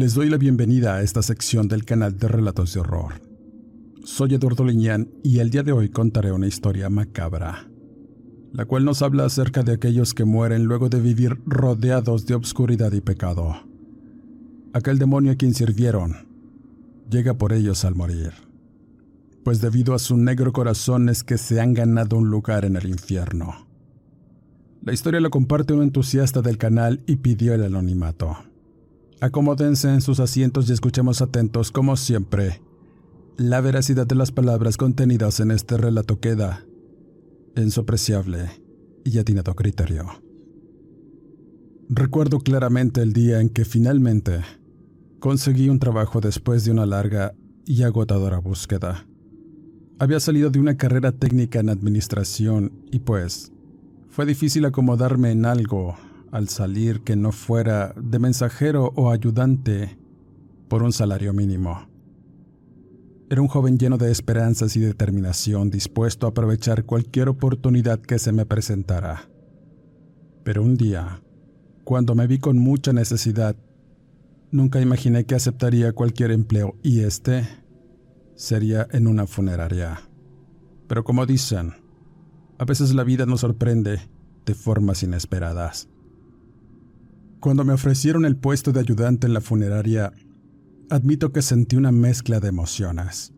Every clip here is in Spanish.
Les doy la bienvenida a esta sección del canal de Relatos de Horror. Soy Eduardo Liñán y el día de hoy contaré una historia macabra, la cual nos habla acerca de aquellos que mueren luego de vivir rodeados de obscuridad y pecado. Aquel demonio a quien sirvieron llega por ellos al morir, pues debido a su negro corazón es que se han ganado un lugar en el infierno. La historia la comparte un entusiasta del canal y pidió el anonimato. Acomódense en sus asientos y escuchemos atentos, como siempre. La veracidad de las palabras contenidas en este relato queda en su apreciable y atinado criterio. Recuerdo claramente el día en que finalmente conseguí un trabajo después de una larga y agotadora búsqueda. Había salido de una carrera técnica en administración y pues fue difícil acomodarme en algo al salir que no fuera de mensajero o ayudante por un salario mínimo. Era un joven lleno de esperanzas y determinación, dispuesto a aprovechar cualquier oportunidad que se me presentara. Pero un día, cuando me vi con mucha necesidad, nunca imaginé que aceptaría cualquier empleo y este sería en una funeraria. Pero como dicen, a veces la vida nos sorprende de formas inesperadas. Cuando me ofrecieron el puesto de ayudante en la funeraria, admito que sentí una mezcla de emociones.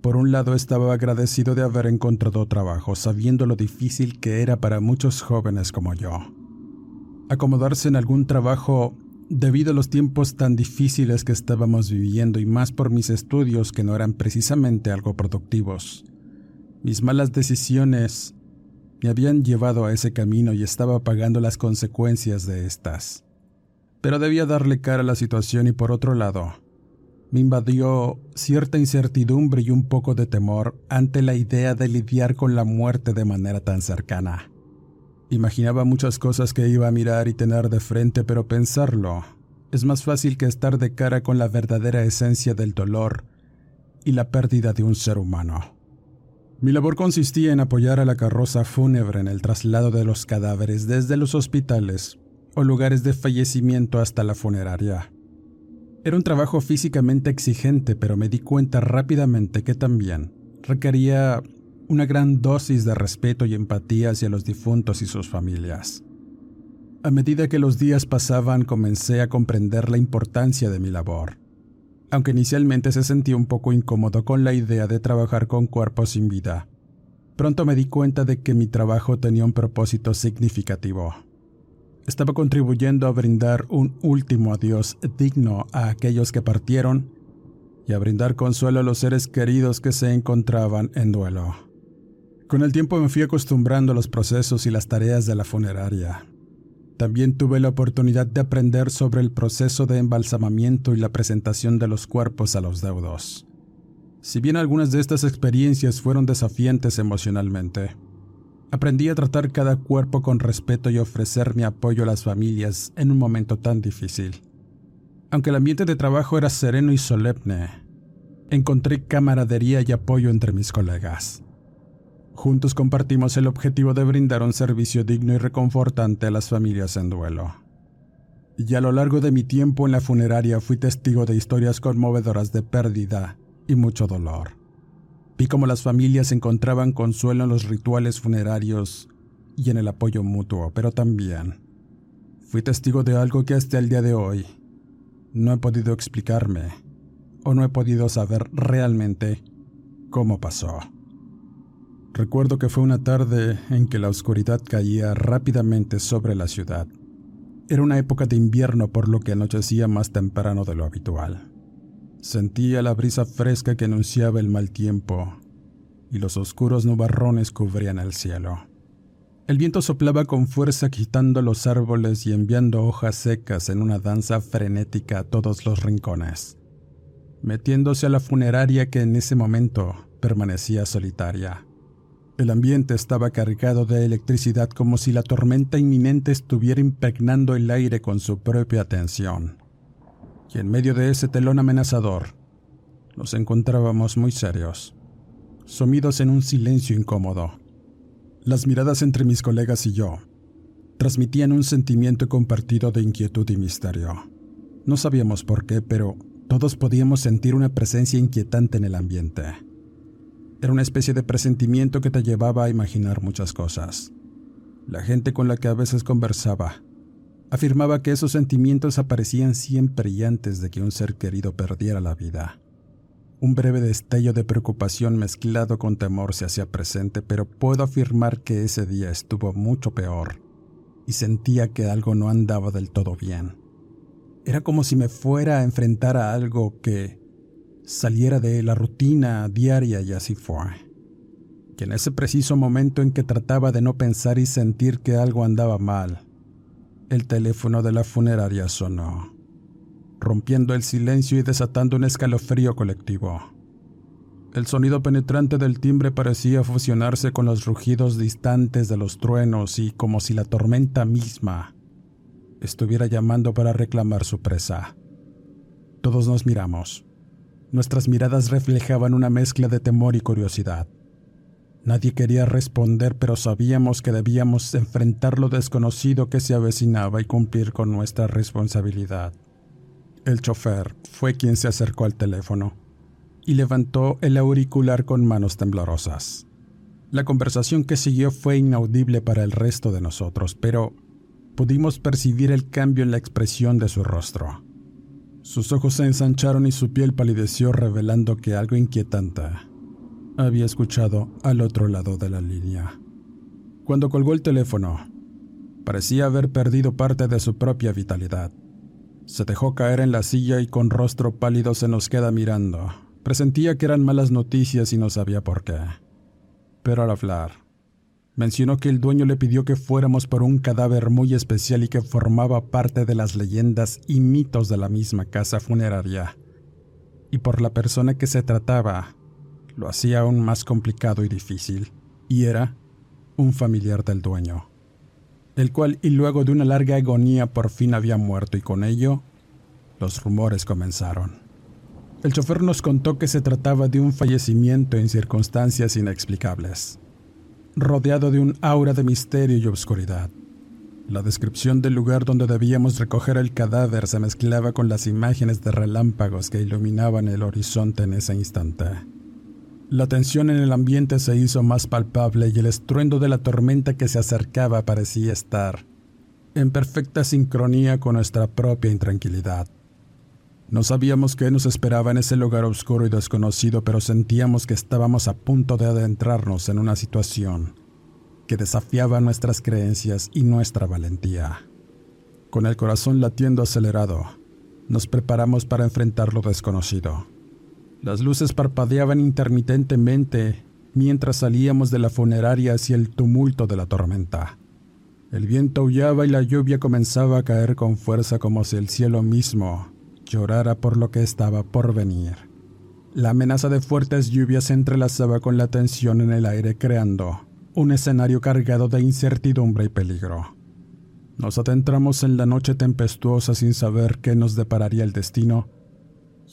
Por un lado estaba agradecido de haber encontrado trabajo, sabiendo lo difícil que era para muchos jóvenes como yo. Acomodarse en algún trabajo debido a los tiempos tan difíciles que estábamos viviendo y más por mis estudios que no eran precisamente algo productivos. Mis malas decisiones me habían llevado a ese camino y estaba pagando las consecuencias de estas pero debía darle cara a la situación y por otro lado, me invadió cierta incertidumbre y un poco de temor ante la idea de lidiar con la muerte de manera tan cercana. Imaginaba muchas cosas que iba a mirar y tener de frente, pero pensarlo es más fácil que estar de cara con la verdadera esencia del dolor y la pérdida de un ser humano. Mi labor consistía en apoyar a la carroza fúnebre en el traslado de los cadáveres desde los hospitales o lugares de fallecimiento hasta la funeraria. Era un trabajo físicamente exigente, pero me di cuenta rápidamente que también requería una gran dosis de respeto y empatía hacia los difuntos y sus familias. A medida que los días pasaban comencé a comprender la importancia de mi labor, aunque inicialmente se sentía un poco incómodo con la idea de trabajar con cuerpos sin vida. Pronto me di cuenta de que mi trabajo tenía un propósito significativo estaba contribuyendo a brindar un último adiós digno a aquellos que partieron y a brindar consuelo a los seres queridos que se encontraban en duelo. Con el tiempo me fui acostumbrando a los procesos y las tareas de la funeraria. También tuve la oportunidad de aprender sobre el proceso de embalsamamiento y la presentación de los cuerpos a los deudos. Si bien algunas de estas experiencias fueron desafiantes emocionalmente, Aprendí a tratar cada cuerpo con respeto y ofrecer mi apoyo a las familias en un momento tan difícil. Aunque el ambiente de trabajo era sereno y solemne, encontré camaradería y apoyo entre mis colegas. Juntos compartimos el objetivo de brindar un servicio digno y reconfortante a las familias en duelo. Y a lo largo de mi tiempo en la funeraria fui testigo de historias conmovedoras de pérdida y mucho dolor. Vi cómo las familias encontraban consuelo en los rituales funerarios y en el apoyo mutuo, pero también fui testigo de algo que hasta el día de hoy no he podido explicarme o no he podido saber realmente cómo pasó. Recuerdo que fue una tarde en que la oscuridad caía rápidamente sobre la ciudad. Era una época de invierno por lo que anochecía más temprano de lo habitual. Sentía la brisa fresca que anunciaba el mal tiempo y los oscuros nubarrones cubrían el cielo. El viento soplaba con fuerza agitando los árboles y enviando hojas secas en una danza frenética a todos los rincones, metiéndose a la funeraria que en ese momento permanecía solitaria. El ambiente estaba cargado de electricidad como si la tormenta inminente estuviera impregnando el aire con su propia tensión y en medio de ese telón amenazador nos encontrábamos muy serios, sumidos en un silencio incómodo. Las miradas entre mis colegas y yo transmitían un sentimiento compartido de inquietud y misterio. No sabíamos por qué, pero todos podíamos sentir una presencia inquietante en el ambiente. Era una especie de presentimiento que te llevaba a imaginar muchas cosas. La gente con la que a veces conversaba Afirmaba que esos sentimientos aparecían siempre y antes de que un ser querido perdiera la vida. Un breve destello de preocupación mezclado con temor se hacía presente, pero puedo afirmar que ese día estuvo mucho peor y sentía que algo no andaba del todo bien. Era como si me fuera a enfrentar a algo que saliera de la rutina diaria y así fue. Que en ese preciso momento en que trataba de no pensar y sentir que algo andaba mal, el teléfono de la funeraria sonó, rompiendo el silencio y desatando un escalofrío colectivo. El sonido penetrante del timbre parecía fusionarse con los rugidos distantes de los truenos y como si la tormenta misma estuviera llamando para reclamar su presa. Todos nos miramos. Nuestras miradas reflejaban una mezcla de temor y curiosidad. Nadie quería responder, pero sabíamos que debíamos enfrentar lo desconocido que se avecinaba y cumplir con nuestra responsabilidad. El chofer fue quien se acercó al teléfono y levantó el auricular con manos temblorosas. La conversación que siguió fue inaudible para el resto de nosotros, pero pudimos percibir el cambio en la expresión de su rostro. Sus ojos se ensancharon y su piel palideció revelando que algo inquietante había escuchado al otro lado de la línea. Cuando colgó el teléfono, parecía haber perdido parte de su propia vitalidad. Se dejó caer en la silla y con rostro pálido se nos queda mirando. Presentía que eran malas noticias y no sabía por qué. Pero al hablar, mencionó que el dueño le pidió que fuéramos por un cadáver muy especial y que formaba parte de las leyendas y mitos de la misma casa funeraria. Y por la persona que se trataba, lo hacía aún más complicado y difícil, y era un familiar del dueño, el cual y luego de una larga agonía por fin había muerto y con ello los rumores comenzaron. El chofer nos contó que se trataba de un fallecimiento en circunstancias inexplicables, rodeado de un aura de misterio y obscuridad. La descripción del lugar donde debíamos recoger el cadáver se mezclaba con las imágenes de relámpagos que iluminaban el horizonte en ese instante. La tensión en el ambiente se hizo más palpable y el estruendo de la tormenta que se acercaba parecía estar en perfecta sincronía con nuestra propia intranquilidad. No sabíamos qué nos esperaba en ese lugar oscuro y desconocido, pero sentíamos que estábamos a punto de adentrarnos en una situación que desafiaba nuestras creencias y nuestra valentía. Con el corazón latiendo acelerado, nos preparamos para enfrentar lo desconocido. Las luces parpadeaban intermitentemente mientras salíamos de la funeraria hacia el tumulto de la tormenta. El viento aullaba y la lluvia comenzaba a caer con fuerza como si el cielo mismo llorara por lo que estaba por venir. La amenaza de fuertes lluvias se entrelazaba con la tensión en el aire creando un escenario cargado de incertidumbre y peligro. Nos adentramos en la noche tempestuosa sin saber qué nos depararía el destino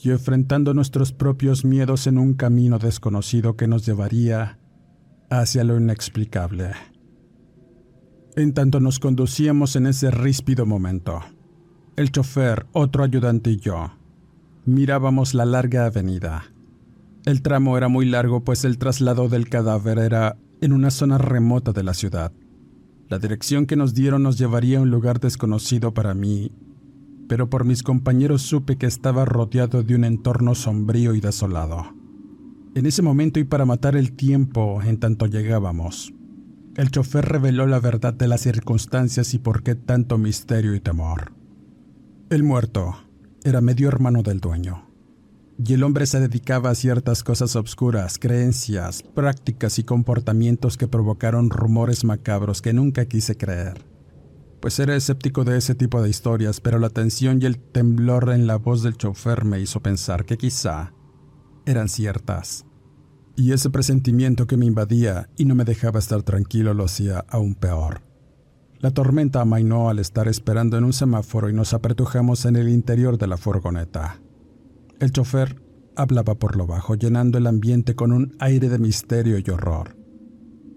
y enfrentando nuestros propios miedos en un camino desconocido que nos llevaría hacia lo inexplicable. En tanto nos conducíamos en ese ríspido momento, el chofer, otro ayudante y yo mirábamos la larga avenida. El tramo era muy largo pues el traslado del cadáver era en una zona remota de la ciudad. La dirección que nos dieron nos llevaría a un lugar desconocido para mí pero por mis compañeros supe que estaba rodeado de un entorno sombrío y desolado. En ese momento y para matar el tiempo en tanto llegábamos, el chofer reveló la verdad de las circunstancias y por qué tanto misterio y temor. El muerto era medio hermano del dueño, y el hombre se dedicaba a ciertas cosas obscuras, creencias, prácticas y comportamientos que provocaron rumores macabros que nunca quise creer pues era escéptico de ese tipo de historias, pero la tensión y el temblor en la voz del chofer me hizo pensar que quizá eran ciertas. Y ese presentimiento que me invadía y no me dejaba estar tranquilo lo hacía aún peor. La tormenta amainó al estar esperando en un semáforo y nos apretujamos en el interior de la furgoneta. El chofer hablaba por lo bajo, llenando el ambiente con un aire de misterio y horror.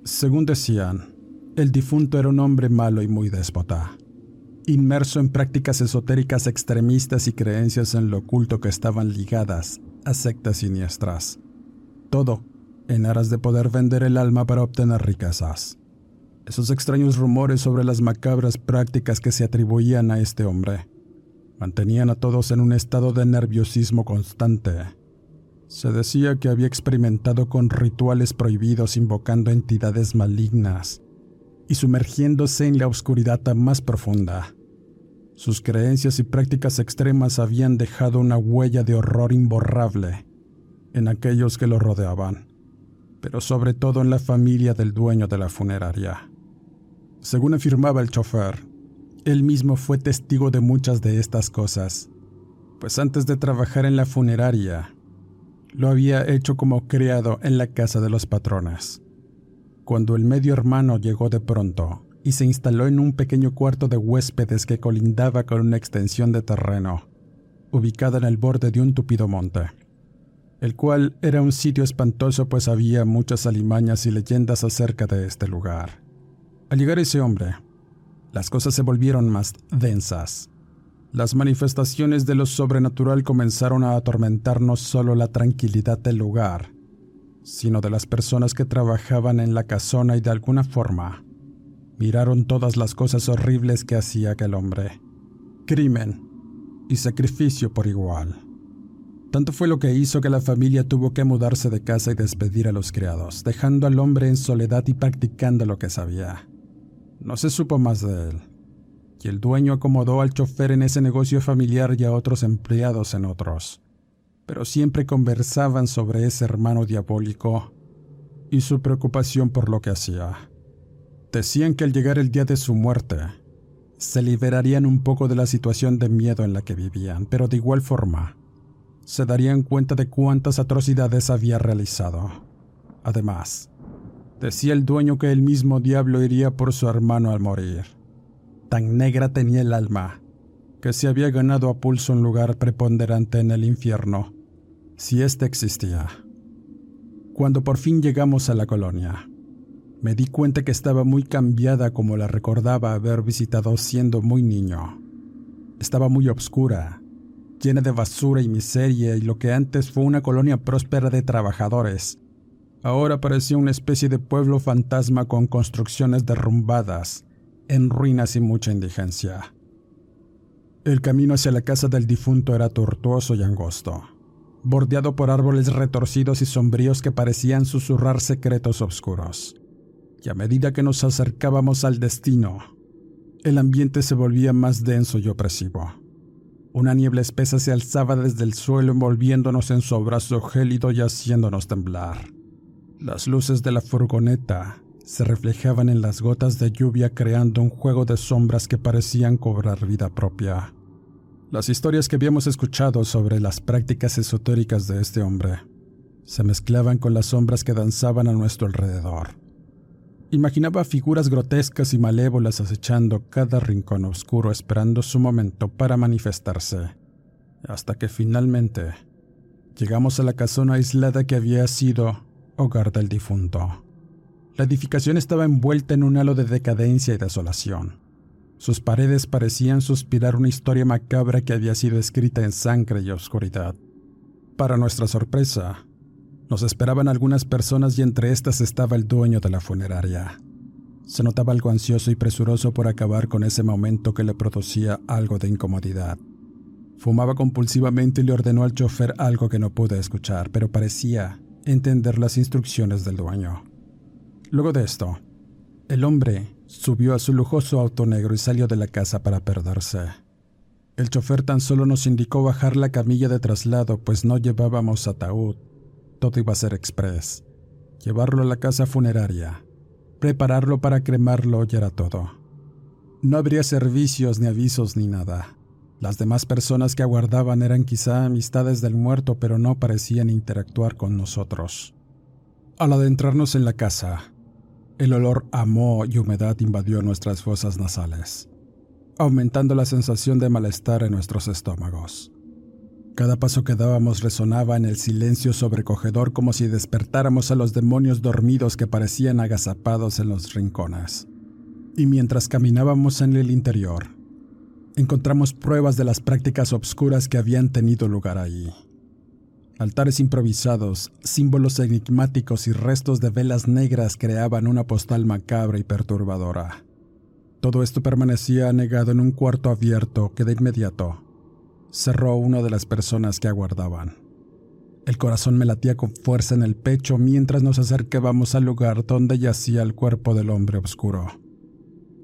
Según decían, el difunto era un hombre malo y muy déspota, inmerso en prácticas esotéricas extremistas y creencias en lo oculto que estaban ligadas a sectas siniestras. Todo en aras de poder vender el alma para obtener riquezas. Esos extraños rumores sobre las macabras prácticas que se atribuían a este hombre mantenían a todos en un estado de nerviosismo constante. Se decía que había experimentado con rituales prohibidos invocando entidades malignas y sumergiéndose en la oscuridad más profunda. Sus creencias y prácticas extremas habían dejado una huella de horror imborrable en aquellos que lo rodeaban, pero sobre todo en la familia del dueño de la funeraria. Según afirmaba el chofer, él mismo fue testigo de muchas de estas cosas, pues antes de trabajar en la funeraria, lo había hecho como criado en la casa de los patrones cuando el medio hermano llegó de pronto y se instaló en un pequeño cuarto de huéspedes que colindaba con una extensión de terreno, ubicada en el borde de un tupido monte, el cual era un sitio espantoso pues había muchas alimañas y leyendas acerca de este lugar. Al llegar ese hombre, las cosas se volvieron más densas. Las manifestaciones de lo sobrenatural comenzaron a atormentar no solo la tranquilidad del lugar, sino de las personas que trabajaban en la casona y de alguna forma miraron todas las cosas horribles que hacía aquel hombre. Crimen y sacrificio por igual. Tanto fue lo que hizo que la familia tuvo que mudarse de casa y despedir a los criados, dejando al hombre en soledad y practicando lo que sabía. No se supo más de él, y el dueño acomodó al chofer en ese negocio familiar y a otros empleados en otros pero siempre conversaban sobre ese hermano diabólico y su preocupación por lo que hacía. Decían que al llegar el día de su muerte, se liberarían un poco de la situación de miedo en la que vivían, pero de igual forma, se darían cuenta de cuántas atrocidades había realizado. Además, decía el dueño que el mismo diablo iría por su hermano al morir. Tan negra tenía el alma, que se había ganado a pulso un lugar preponderante en el infierno si éste existía. Cuando por fin llegamos a la colonia, me di cuenta que estaba muy cambiada como la recordaba haber visitado siendo muy niño. Estaba muy oscura, llena de basura y miseria y lo que antes fue una colonia próspera de trabajadores. Ahora parecía una especie de pueblo fantasma con construcciones derrumbadas, en ruinas y mucha indigencia. El camino hacia la casa del difunto era tortuoso y angosto bordeado por árboles retorcidos y sombríos que parecían susurrar secretos oscuros. Y a medida que nos acercábamos al destino, el ambiente se volvía más denso y opresivo. Una niebla espesa se alzaba desde el suelo envolviéndonos en su abrazo gélido y haciéndonos temblar. Las luces de la furgoneta se reflejaban en las gotas de lluvia creando un juego de sombras que parecían cobrar vida propia. Las historias que habíamos escuchado sobre las prácticas esotéricas de este hombre se mezclaban con las sombras que danzaban a nuestro alrededor. Imaginaba figuras grotescas y malévolas acechando cada rincón oscuro esperando su momento para manifestarse, hasta que finalmente llegamos a la casona aislada que había sido hogar del difunto. La edificación estaba envuelta en un halo de decadencia y desolación. Sus paredes parecían suspirar una historia macabra que había sido escrita en sangre y oscuridad. Para nuestra sorpresa, nos esperaban algunas personas y entre estas estaba el dueño de la funeraria. Se notaba algo ansioso y presuroso por acabar con ese momento que le producía algo de incomodidad. Fumaba compulsivamente y le ordenó al chofer algo que no pude escuchar, pero parecía entender las instrucciones del dueño. Luego de esto, el hombre subió a su lujoso auto negro y salió de la casa para perderse. El chofer tan solo nos indicó bajar la camilla de traslado, pues no llevábamos ataúd. Todo iba a ser express. Llevarlo a la casa funeraria, prepararlo para cremarlo y era todo. No habría servicios ni avisos ni nada. Las demás personas que aguardaban eran quizá amistades del muerto, pero no parecían interactuar con nosotros. Al adentrarnos en la casa, el olor a moho y humedad invadió nuestras fosas nasales aumentando la sensación de malestar en nuestros estómagos. Cada paso que dábamos resonaba en el silencio sobrecogedor como si despertáramos a los demonios dormidos que parecían agazapados en los rincones. Y mientras caminábamos en el interior, encontramos pruebas de las prácticas obscuras que habían tenido lugar ahí. Altares improvisados, símbolos enigmáticos y restos de velas negras creaban una postal macabra y perturbadora. Todo esto permanecía anegado en un cuarto abierto que de inmediato cerró una de las personas que aguardaban. El corazón me latía con fuerza en el pecho mientras nos acercábamos al lugar donde yacía el cuerpo del hombre oscuro.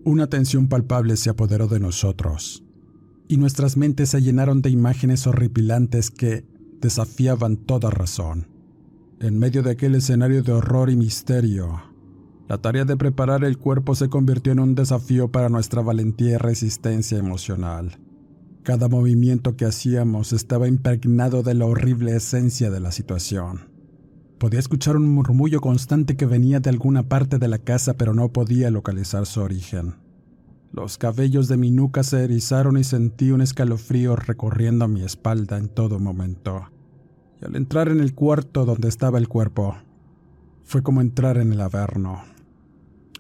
Una tensión palpable se apoderó de nosotros, y nuestras mentes se llenaron de imágenes horripilantes que desafiaban toda razón. En medio de aquel escenario de horror y misterio, la tarea de preparar el cuerpo se convirtió en un desafío para nuestra valentía y resistencia emocional. Cada movimiento que hacíamos estaba impregnado de la horrible esencia de la situación. Podía escuchar un murmullo constante que venía de alguna parte de la casa, pero no podía localizar su origen. Los cabellos de mi nuca se erizaron y sentí un escalofrío recorriendo mi espalda en todo momento. Y al entrar en el cuarto donde estaba el cuerpo, fue como entrar en el averno.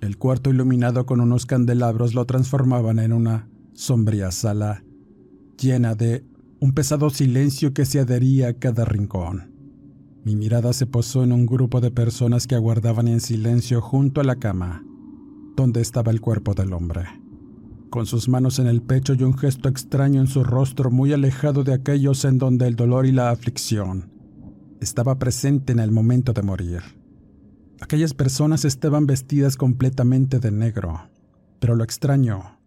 El cuarto iluminado con unos candelabros lo transformaban en una sombría sala llena de un pesado silencio que se adhería a cada rincón. Mi mirada se posó en un grupo de personas que aguardaban en silencio junto a la cama, donde estaba el cuerpo del hombre. Con sus manos en el pecho y un gesto extraño en su rostro muy alejado de aquellos en donde el dolor y la aflicción estaba presente en el momento de morir. Aquellas personas estaban vestidas completamente de negro, pero lo extraño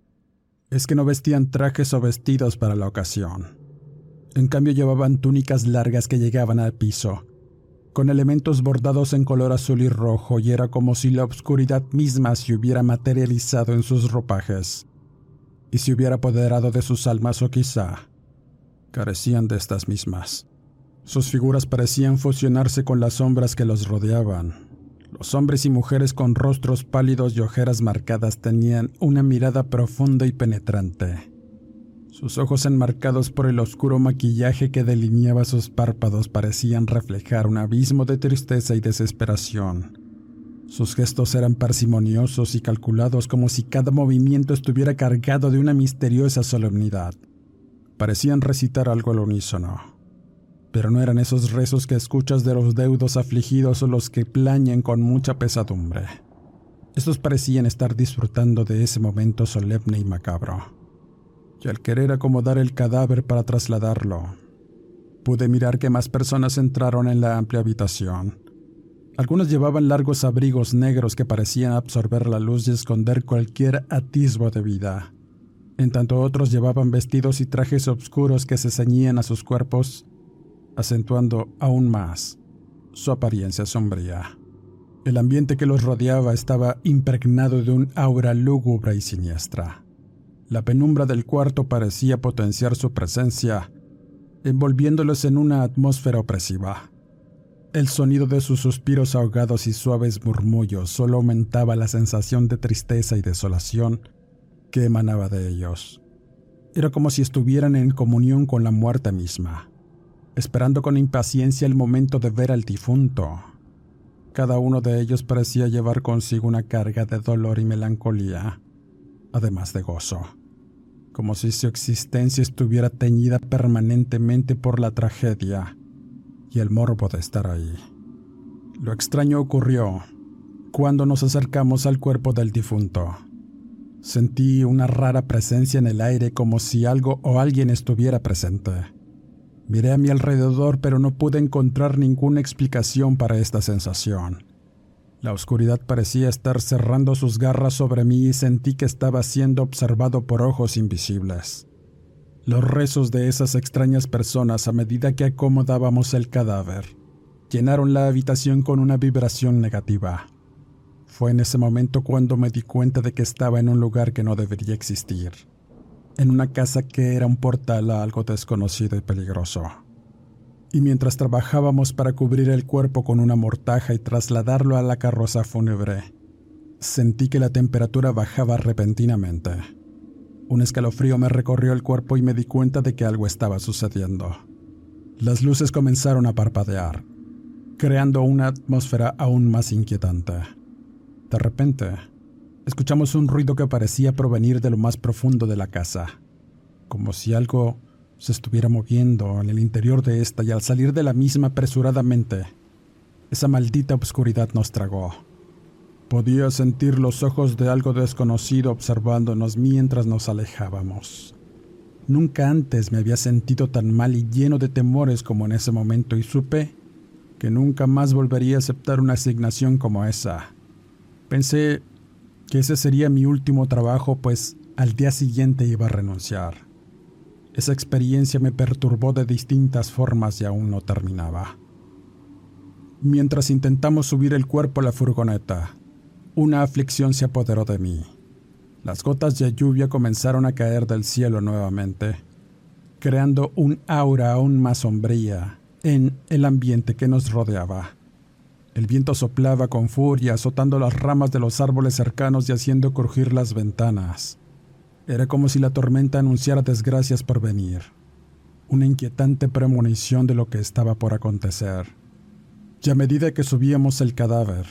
es que no vestían trajes o vestidos para la ocasión. En cambio llevaban túnicas largas que llegaban al piso, con elementos bordados en color azul y rojo, y era como si la oscuridad misma se hubiera materializado en sus ropajes, y se hubiera apoderado de sus almas o quizá carecían de estas mismas. Sus figuras parecían fusionarse con las sombras que los rodeaban, los hombres y mujeres con rostros pálidos y ojeras marcadas tenían una mirada profunda y penetrante. Sus ojos enmarcados por el oscuro maquillaje que delineaba sus párpados parecían reflejar un abismo de tristeza y desesperación. Sus gestos eran parsimoniosos y calculados como si cada movimiento estuviera cargado de una misteriosa solemnidad. Parecían recitar algo al unísono pero no eran esos rezos que escuchas de los deudos afligidos o los que plañen con mucha pesadumbre. Estos parecían estar disfrutando de ese momento solemne y macabro. Y al querer acomodar el cadáver para trasladarlo, pude mirar que más personas entraron en la amplia habitación. Algunos llevaban largos abrigos negros que parecían absorber la luz y esconder cualquier atisbo de vida, en tanto otros llevaban vestidos y trajes oscuros que se ceñían a sus cuerpos acentuando aún más su apariencia sombría. El ambiente que los rodeaba estaba impregnado de un aura lúgubre y siniestra. La penumbra del cuarto parecía potenciar su presencia, envolviéndolos en una atmósfera opresiva. El sonido de sus suspiros ahogados y suaves murmullos solo aumentaba la sensación de tristeza y desolación que emanaba de ellos. Era como si estuvieran en comunión con la muerte misma esperando con impaciencia el momento de ver al difunto. Cada uno de ellos parecía llevar consigo una carga de dolor y melancolía, además de gozo, como si su existencia estuviera teñida permanentemente por la tragedia y el morbo de estar ahí. Lo extraño ocurrió cuando nos acercamos al cuerpo del difunto. Sentí una rara presencia en el aire como si algo o alguien estuviera presente. Miré a mi alrededor pero no pude encontrar ninguna explicación para esta sensación. La oscuridad parecía estar cerrando sus garras sobre mí y sentí que estaba siendo observado por ojos invisibles. Los rezos de esas extrañas personas a medida que acomodábamos el cadáver llenaron la habitación con una vibración negativa. Fue en ese momento cuando me di cuenta de que estaba en un lugar que no debería existir, en una casa que era un portal a algo desconocido y peligroso. Y mientras trabajábamos para cubrir el cuerpo con una mortaja y trasladarlo a la carroza fúnebre, sentí que la temperatura bajaba repentinamente. Un escalofrío me recorrió el cuerpo y me di cuenta de que algo estaba sucediendo. Las luces comenzaron a parpadear, creando una atmósfera aún más inquietante. De repente, escuchamos un ruido que parecía provenir de lo más profundo de la casa, como si algo se estuviera moviendo en el interior de esta y al salir de la misma apresuradamente, esa maldita oscuridad nos tragó. Podía sentir los ojos de algo desconocido observándonos mientras nos alejábamos. Nunca antes me había sentido tan mal y lleno de temores como en ese momento y supe que nunca más volvería a aceptar una asignación como esa. Pensé que ese sería mi último trabajo, pues al día siguiente iba a renunciar. Esa experiencia me perturbó de distintas formas y aún no terminaba. Mientras intentamos subir el cuerpo a la furgoneta, una aflicción se apoderó de mí. Las gotas de lluvia comenzaron a caer del cielo nuevamente, creando un aura aún más sombría en el ambiente que nos rodeaba. El viento soplaba con furia, azotando las ramas de los árboles cercanos y haciendo crujir las ventanas. Era como si la tormenta anunciara desgracias por venir, una inquietante premonición de lo que estaba por acontecer. Y a medida que subíamos el cadáver,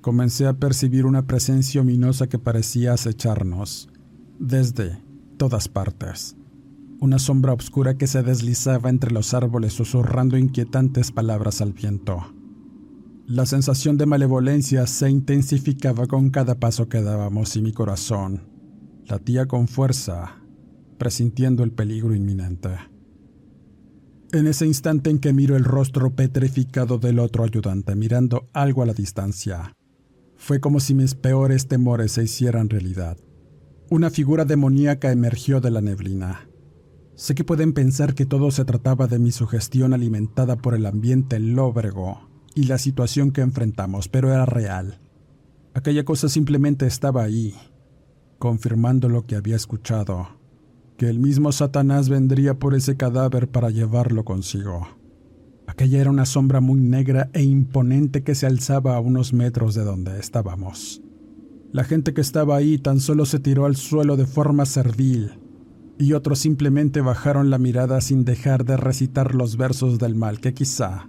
comencé a percibir una presencia ominosa que parecía acecharnos desde todas partes. Una sombra oscura que se deslizaba entre los árboles susurrando inquietantes palabras al viento. La sensación de malevolencia se intensificaba con cada paso que dábamos y mi corazón latía con fuerza, presintiendo el peligro inminente. En ese instante en que miro el rostro petrificado del otro ayudante mirando algo a la distancia, fue como si mis peores temores se hicieran realidad. Una figura demoníaca emergió de la neblina. Sé que pueden pensar que todo se trataba de mi sugestión alimentada por el ambiente lóbrego y la situación que enfrentamos, pero era real. Aquella cosa simplemente estaba ahí, confirmando lo que había escuchado, que el mismo Satanás vendría por ese cadáver para llevarlo consigo. Aquella era una sombra muy negra e imponente que se alzaba a unos metros de donde estábamos. La gente que estaba ahí tan solo se tiró al suelo de forma servil, y otros simplemente bajaron la mirada sin dejar de recitar los versos del mal que quizá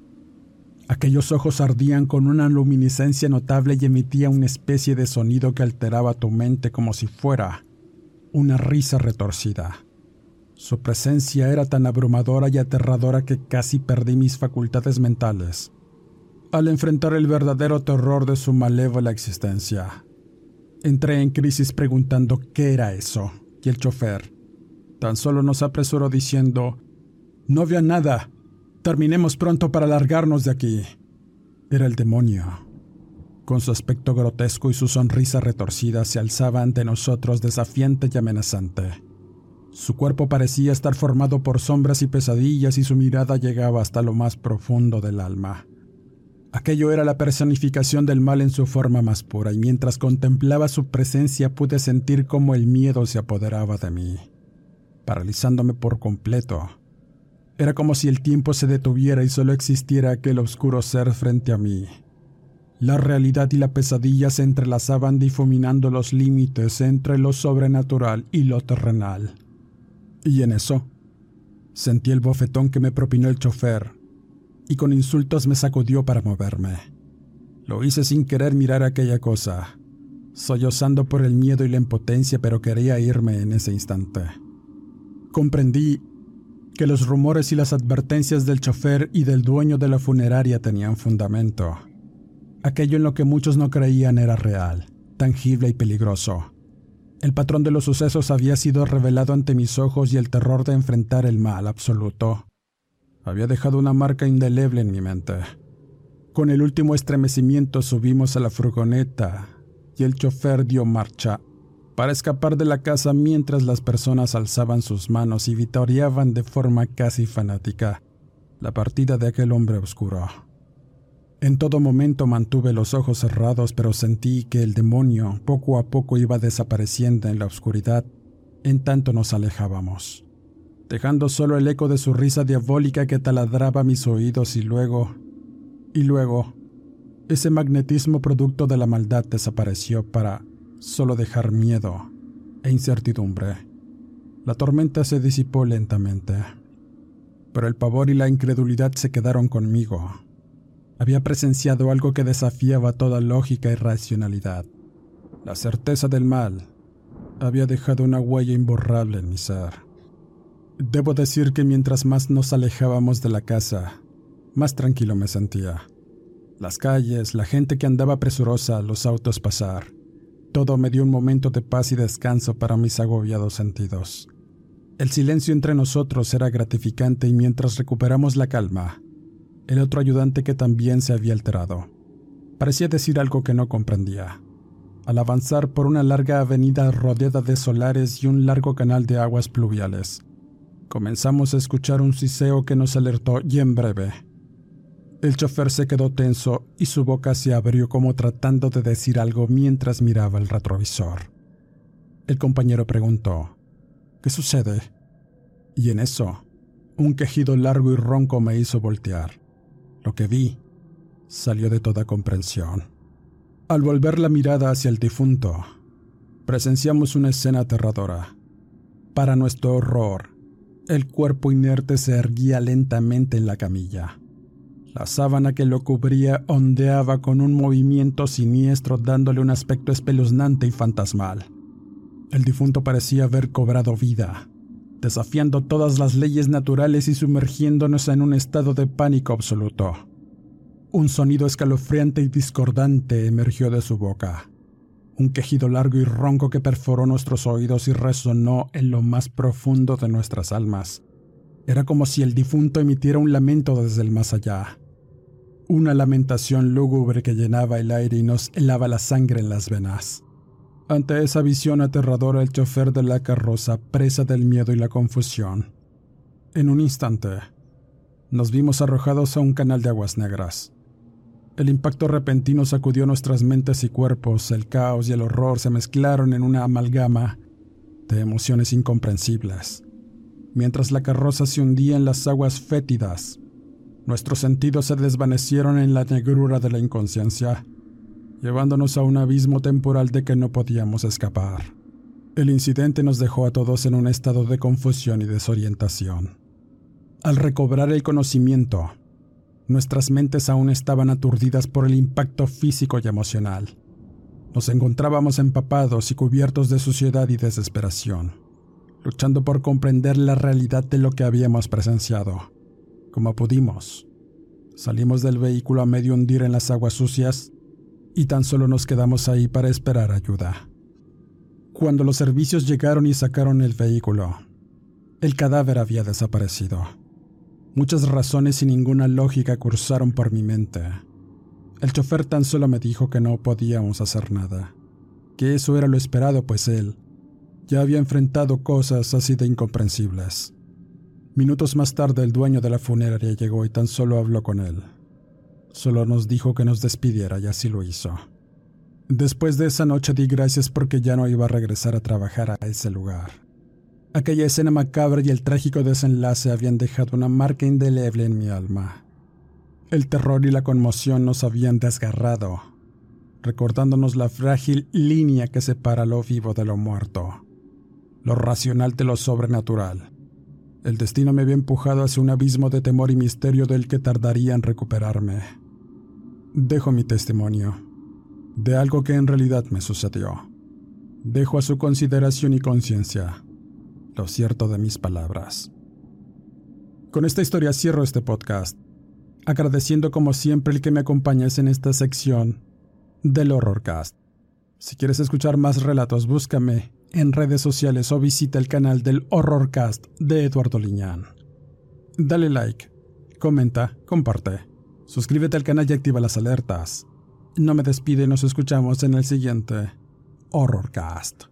Aquellos ojos ardían con una luminiscencia notable y emitía una especie de sonido que alteraba tu mente como si fuera una risa retorcida. Su presencia era tan abrumadora y aterradora que casi perdí mis facultades mentales al enfrentar el verdadero terror de su malévola existencia. Entré en crisis preguntando qué era eso, y el chofer tan solo nos apresuró diciendo, no veo nada, Terminemos pronto para largarnos de aquí. Era el demonio. Con su aspecto grotesco y su sonrisa retorcida se alzaba ante nosotros desafiante y amenazante. Su cuerpo parecía estar formado por sombras y pesadillas y su mirada llegaba hasta lo más profundo del alma. Aquello era la personificación del mal en su forma más pura, y mientras contemplaba su presencia pude sentir cómo el miedo se apoderaba de mí, paralizándome por completo. Era como si el tiempo se detuviera y solo existiera aquel oscuro ser frente a mí. La realidad y la pesadilla se entrelazaban difuminando los límites entre lo sobrenatural y lo terrenal. Y en eso, sentí el bofetón que me propinó el chofer y con insultos me sacudió para moverme. Lo hice sin querer mirar aquella cosa, sollozando por el miedo y la impotencia, pero quería irme en ese instante. Comprendí que los rumores y las advertencias del chofer y del dueño de la funeraria tenían fundamento. Aquello en lo que muchos no creían era real, tangible y peligroso. El patrón de los sucesos había sido revelado ante mis ojos y el terror de enfrentar el mal absoluto había dejado una marca indeleble en mi mente. Con el último estremecimiento subimos a la furgoneta y el chofer dio marcha para escapar de la casa mientras las personas alzaban sus manos y vitoreaban de forma casi fanática la partida de aquel hombre oscuro. En todo momento mantuve los ojos cerrados, pero sentí que el demonio poco a poco iba desapareciendo en la oscuridad en tanto nos alejábamos dejando solo el eco de su risa diabólica que taladraba mis oídos y luego, y luego, ese magnetismo producto de la maldad desapareció para solo dejar miedo e incertidumbre. La tormenta se disipó lentamente, pero el pavor y la incredulidad se quedaron conmigo. Había presenciado algo que desafiaba toda lógica y racionalidad. La certeza del mal había dejado una huella imborrable en mi ser. Debo decir que mientras más nos alejábamos de la casa, más tranquilo me sentía. Las calles, la gente que andaba presurosa, los autos pasar. Todo me dio un momento de paz y descanso para mis agobiados sentidos. El silencio entre nosotros era gratificante y mientras recuperamos la calma, el otro ayudante que también se había alterado. Parecía decir algo que no comprendía. Al avanzar por una larga avenida rodeada de solares y un largo canal de aguas pluviales, Comenzamos a escuchar un siseo que nos alertó y en breve. El chofer se quedó tenso y su boca se abrió como tratando de decir algo mientras miraba el retrovisor. El compañero preguntó, ¿Qué sucede? Y en eso, un quejido largo y ronco me hizo voltear. Lo que vi salió de toda comprensión. Al volver la mirada hacia el difunto, presenciamos una escena aterradora. Para nuestro horror, el cuerpo inerte se erguía lentamente en la camilla. La sábana que lo cubría ondeaba con un movimiento siniestro dándole un aspecto espeluznante y fantasmal. El difunto parecía haber cobrado vida, desafiando todas las leyes naturales y sumergiéndonos en un estado de pánico absoluto. Un sonido escalofriante y discordante emergió de su boca un quejido largo y ronco que perforó nuestros oídos y resonó en lo más profundo de nuestras almas. Era como si el difunto emitiera un lamento desde el más allá. Una lamentación lúgubre que llenaba el aire y nos helaba la sangre en las venas. Ante esa visión aterradora, el chofer de la carroza, presa del miedo y la confusión. En un instante, nos vimos arrojados a un canal de aguas negras. El impacto repentino sacudió nuestras mentes y cuerpos, el caos y el horror se mezclaron en una amalgama de emociones incomprensibles. Mientras la carroza se hundía en las aguas fétidas, nuestros sentidos se desvanecieron en la negrura de la inconsciencia, llevándonos a un abismo temporal de que no podíamos escapar. El incidente nos dejó a todos en un estado de confusión y desorientación. Al recobrar el conocimiento, Nuestras mentes aún estaban aturdidas por el impacto físico y emocional. Nos encontrábamos empapados y cubiertos de suciedad y desesperación, luchando por comprender la realidad de lo que habíamos presenciado. Como pudimos, salimos del vehículo a medio hundir en las aguas sucias y tan solo nos quedamos ahí para esperar ayuda. Cuando los servicios llegaron y sacaron el vehículo, el cadáver había desaparecido. Muchas razones y ninguna lógica cursaron por mi mente. El chofer tan solo me dijo que no podíamos hacer nada, que eso era lo esperado, pues él ya había enfrentado cosas así de incomprensibles. Minutos más tarde el dueño de la funeraria llegó y tan solo habló con él. Solo nos dijo que nos despidiera y así lo hizo. Después de esa noche di gracias porque ya no iba a regresar a trabajar a ese lugar. Aquella escena macabra y el trágico desenlace habían dejado una marca indeleble en mi alma. El terror y la conmoción nos habían desgarrado, recordándonos la frágil línea que separa lo vivo de lo muerto, lo racional de lo sobrenatural. El destino me había empujado hacia un abismo de temor y misterio del que tardaría en recuperarme. Dejo mi testimonio de algo que en realidad me sucedió. Dejo a su consideración y conciencia lo cierto de mis palabras. Con esta historia cierro este podcast, agradeciendo como siempre el que me acompañes en esta sección del Horrorcast. Si quieres escuchar más relatos, búscame en redes sociales o visita el canal del Horrorcast de Eduardo Liñán. Dale like, comenta, comparte, suscríbete al canal y activa las alertas. No me despide nos escuchamos en el siguiente Horrorcast.